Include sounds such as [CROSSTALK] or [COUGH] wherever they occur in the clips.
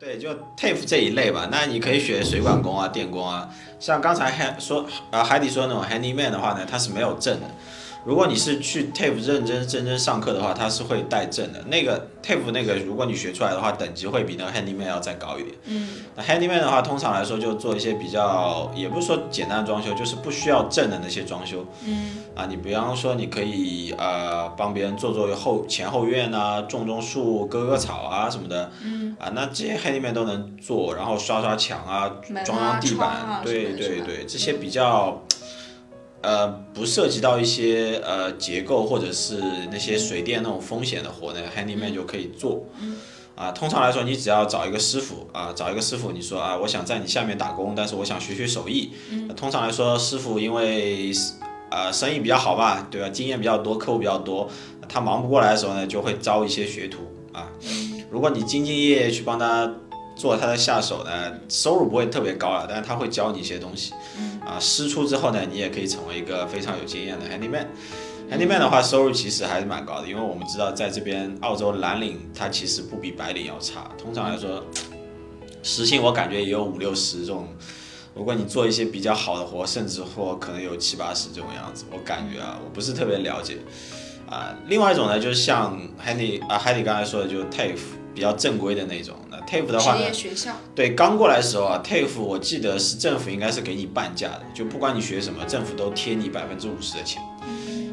对，就 TAFE 这一类吧。那你可以学水管工啊、电工啊。像刚才还说，呃，海底说那种 handyman 的话呢，它是没有证的。如果你是去 TAFE 认真认真上课的话，它是会带证的。那个 TAFE 那个，如果你学出来的话，等级会比那个 handyman 要再高一点。嗯。那 handyman 的话，通常来说就做一些比较，也不是说简单的装修，就是不需要证的那些装修。嗯。啊，你比方说，你可以呃帮别人做做后前后院啊，种种树、割割草啊什么的。嗯。啊，那这些 handyman 都能做，然后刷刷墙啊，装装地板，对对对，这些比较。呃，不涉及到一些呃结构或者是那些水电那种风险的活呢，handyman 就可以做。啊，通常来说，你只要找一个师傅啊，找一个师傅，你说啊，我想在你下面打工，但是我想学学手艺。通常来说，师傅因为呃生意比较好吧，对吧？经验比较多，客户比较多，他忙不过来的时候呢，就会招一些学徒啊。如果你兢兢业业去帮他。做他的下手呢，收入不会特别高了，但是他会教你一些东西，啊，师出之后呢，你也可以成为一个非常有经验的 handyman。handyman 的话，收入其实还是蛮高的，因为我们知道在这边澳洲蓝领，它其实不比白领要差。通常来说，时薪我感觉也有五六十这种，如果你做一些比较好的活，甚至或可能有七八十这种样子。我感觉啊，我不是特别了解。啊，另外一种呢，就是像 handy 啊，handy 刚才说的，就是 TAFE。比较正规的那种，那 TAFE 的话呢？对，刚过来的时候啊，TAFE 我记得是政府应该是给你半价的，就不管你学什么，政府都贴你百分之五十的钱。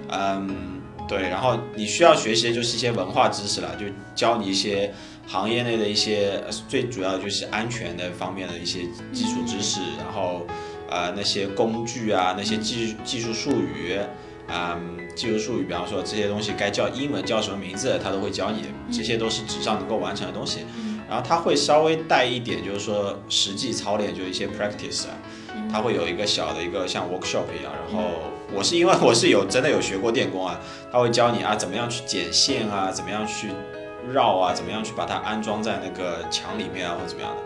嗯，对，然后你需要学习的就是一些文化知识了，就教你一些行业内的一些，最主要就是安全的方面的一些基础知识，然后呃那些工具啊，那些技技术术语。嗯，技术术语，比方说这些东西该叫英文叫什么名字，他都会教你。这些都是纸上能够完成的东西。然后他会稍微带一点，就是说实际操练，就一些 practice 啊。他会有一个小的一个像 workshop 一样。然后我是因为我是有真的有学过电工啊，他会教你啊怎么样去剪线啊，怎么样去绕啊，怎么样去把它安装在那个墙里面啊，或者怎么样的。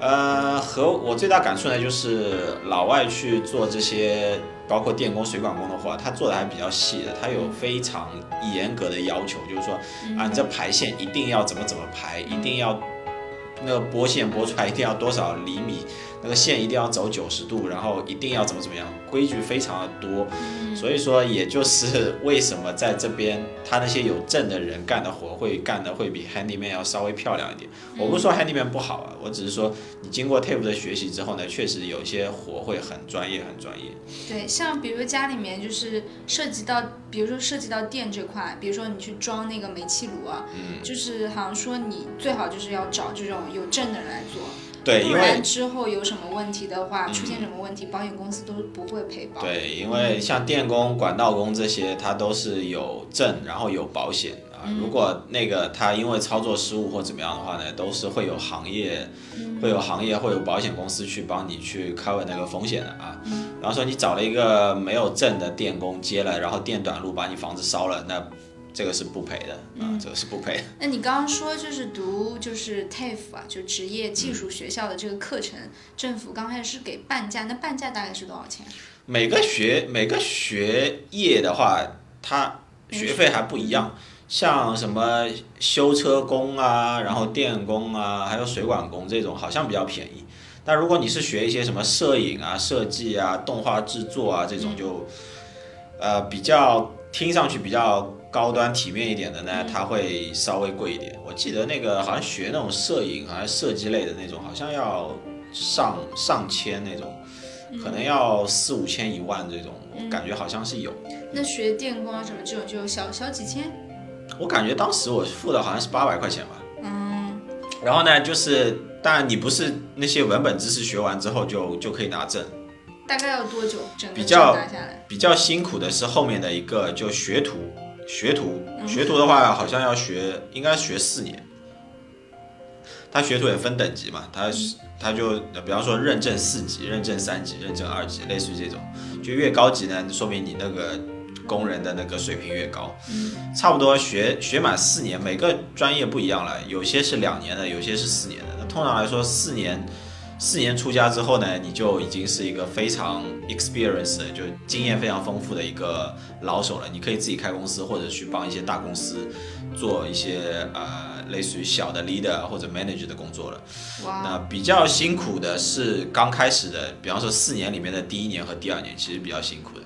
呃，和我最大感触呢，就是老外去做这些。包括电工、水管工的话，他做的还比较细的，他有非常严格的要求，就是说啊，你这排线一定要怎么怎么排，一定要那个拨线拨出来一定要多少厘米。那个线一定要走九十度，然后一定要怎么怎么样，规矩非常的多，所以说也就是为什么在这边他那些有证的人干的活会干的会比 handyman 要稍微漂亮一点。我不是说 handyman 不好啊，我只是说你经过 tape 的学习之后呢，确实有些活会很专业很专业。对，像比如家里面就是涉及到，比如说涉及到电这块，比如说你去装那个煤气炉啊，就是好像说你最好就是要找这种有证的人来做。对，因为之后有什么问题的话，出现什么问题，保险公司都不会赔保。对，因为像电工、管道工这些，它都是有证，然后有保险啊。如果那个他因为操作失误或怎么样的话呢，都是会有行业，会有行业会有保险公司去帮你去 cover 那个风险的啊。然后说你找了一个没有证的电工接了，然后电短路把你房子烧了，那。这个是不赔的啊，这个是不赔。那你刚刚说就是读就是 TAFE 啊，就职业技术学校的这个课程，政府刚开始是给半价，那半价大概是多少钱？每个学每个学业的话，它学费还不一样。像什么修车工啊，然后电工啊，还有水管工这种，好像比较便宜。但如果你是学一些什么摄影啊、设计啊、动画制作啊这种，就呃比较听上去比较。高端体面一点的呢，它会稍微贵一点。我记得那个好像学那种摄影，好像设计类的那种，好像要上上千那种，可能要四五千一万这种，感觉好像是有。那学电工啊什么这种就小小几千？我感觉当时我付的好像是八百块钱吧。嗯。然后呢，就是当然你不是那些文本知识学完之后就就可以拿证。大概要多久？整个证拿下来？比较辛苦的是后面的一个就学徒。学徒，学徒的话好像要学，应该学四年。他学徒也分等级嘛，他他就比方说认证四级、认证三级、认证二级，类似于这种，就越高级呢，说明你那个工人的那个水平越高。差不多学学满四年，每个专业不一样了，有些是两年的，有些是四年的。那通常来说，四年。四年出家之后呢，你就已经是一个非常 experienced，就经验非常丰富的一个老手了。你可以自己开公司，或者去帮一些大公司做一些呃类似于小的 leader 或者 manager 的工作了。那比较辛苦的是刚开始的，比方说四年里面的第一年和第二年，其实比较辛苦的，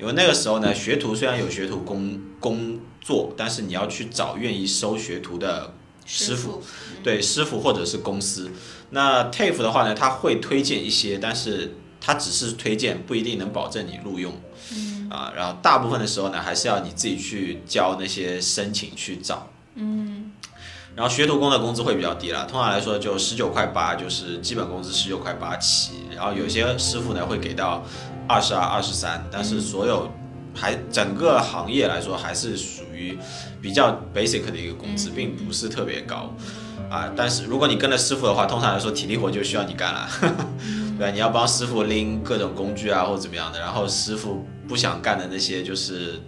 因为那个时候呢，学徒虽然有学徒工工作，但是你要去找愿意收学徒的师傅，对师傅或者是公司。那 TAFE 的话呢，他会推荐一些，但是他只是推荐，不一定能保证你录用。啊，然后大部分的时候呢，还是要你自己去交那些申请去找。嗯。然后学徒工的工资会比较低了，通常来说就十九块八，就是基本工资十九块八起。然后有些师傅呢会给到二十二、二十三，但是所有还整个行业来说还是属于比较 basic 的一个工资，并不是特别高。啊，但是如果你跟着师傅的话，通常来说体力活就需要你干了。[LAUGHS] 对吧，你要帮师傅拎各种工具啊，或者怎么样的。然后师傅不想干的那些就是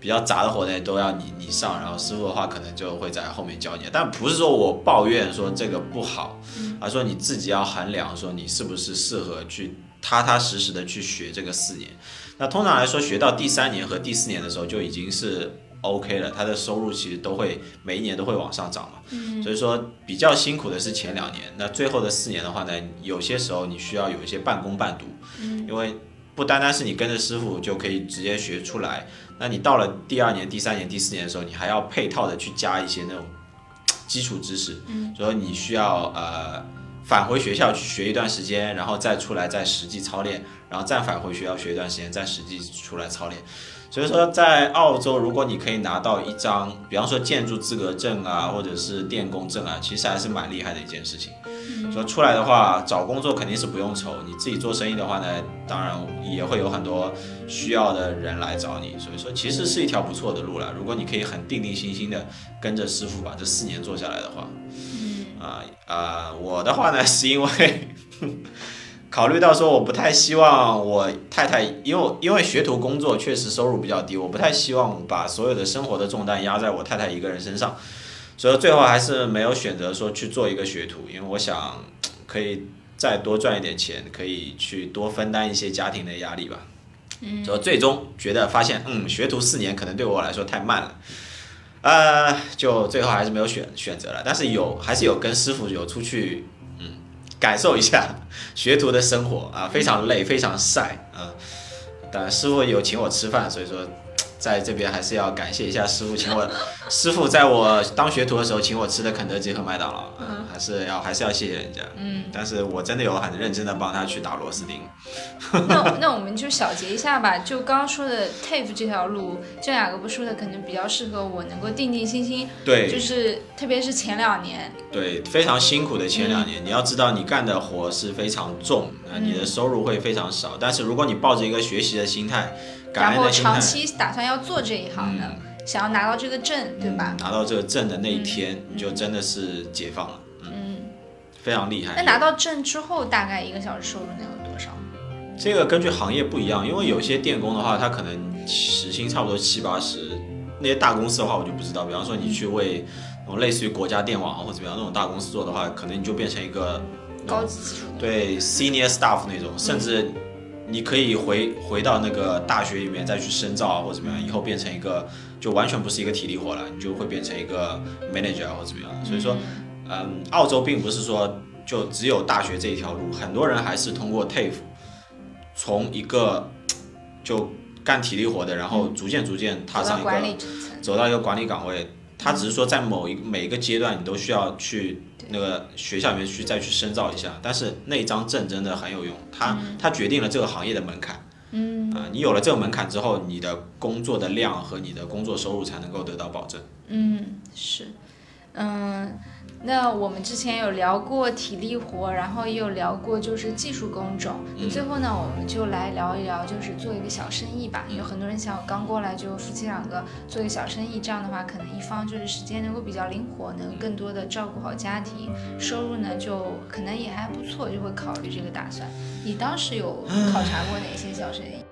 比较杂的活呢，都要你你上。然后师傅的话可能就会在后面教你，但不是说我抱怨说这个不好，而说你自己要衡量说你是不是适合去踏踏实实的去学这个四年。那通常来说，学到第三年和第四年的时候就已经是。OK 了，他的收入其实都会每一年都会往上涨嘛，所以说比较辛苦的是前两年，那最后的四年的话呢，有些时候你需要有一些半工半读，因为不单单是你跟着师傅就可以直接学出来，那你到了第二年、第三年、第四年的时候，你还要配套的去加一些那种基础知识，所以你需要呃返回学校去学一段时间，然后再出来再实际操练，然后再返回学校学一段时间，再实际出来操练。所以说，在澳洲，如果你可以拿到一张，比方说建筑资格证啊，或者是电工证啊，其实还是蛮厉害的一件事情。说出来的话，找工作肯定是不用愁。你自己做生意的话呢，当然也会有很多需要的人来找你。所以说，其实是一条不错的路了。如果你可以很定定心心的跟着师傅把这四年做下来的话，啊啊，我的话呢，是因为。考虑到说，我不太希望我太太，因为因为学徒工作确实收入比较低，我不太希望把所有的生活的重担压在我太太一个人身上，所以最后还是没有选择说去做一个学徒，因为我想可以再多赚一点钱，可以去多分担一些家庭的压力吧。嗯，所以最终觉得发现，嗯，学徒四年可能对我来说太慢了，呃，就最后还是没有选选择了，但是有还是有跟师傅有出去。感受一下学徒的生活啊，非常累，非常晒啊。但师傅有请我吃饭，所以说。在这边还是要感谢一下师傅，请我 [LAUGHS] 师傅在我当学徒的时候请我吃的肯德基和麦当劳，嗯，还是要还是要谢谢人家，嗯，但是我真的有很认真的帮他去打螺丝钉。那那我们就小结一下吧，就刚刚说的 TAFE 这条路，这两个不说的可能比较适合我，能够定定心心，对，就是特别是前两年，对，非常辛苦的前两年，你要知道你干的活是非常重，那，你的收入会非常少，但是如果你抱着一个学习的心态。然后长期打算要做这一行的，想要拿到这个证，对吧？拿到这个证的那一天，你就真的是解放了，嗯，非常厉害。那拿到证之后，大概一个小时收入能有多少？这个根据行业不一样，因为有些电工的话，他可能时薪差不多七八十，那些大公司的话，我就不知道。比方说你去为那种类似于国家电网或者怎么样那种大公司做的话，可能你就变成一个高级技术对 senior staff 那种，甚至。你可以回回到那个大学里面再去深造啊，或者怎么样，以后变成一个就完全不是一个体力活了，你就会变成一个 manager 或怎么样。所以说，嗯，澳洲并不是说就只有大学这一条路，很多人还是通过 TAFE 从一个就干体力活的，然后逐渐逐渐踏上一个走到一个管理岗位。他只是说在某一每一个阶段，你都需要去。那个学校里面去再去深造一下，但是那张证真的很有用，它它决定了这个行业的门槛。嗯啊，你有了这个门槛之后，你的工作的量和你的工作收入才能够得到保证。嗯，是，嗯。那我们之前有聊过体力活，然后也有聊过就是技术工种。那最后呢，我们就来聊一聊，就是做一个小生意吧。有很多人想刚过来就夫妻两个做一个小生意，这样的话可能一方就是时间能够比较灵活，能更多的照顾好家庭，收入呢就可能也还不错，就会考虑这个打算。你当时有考察过哪些小生意？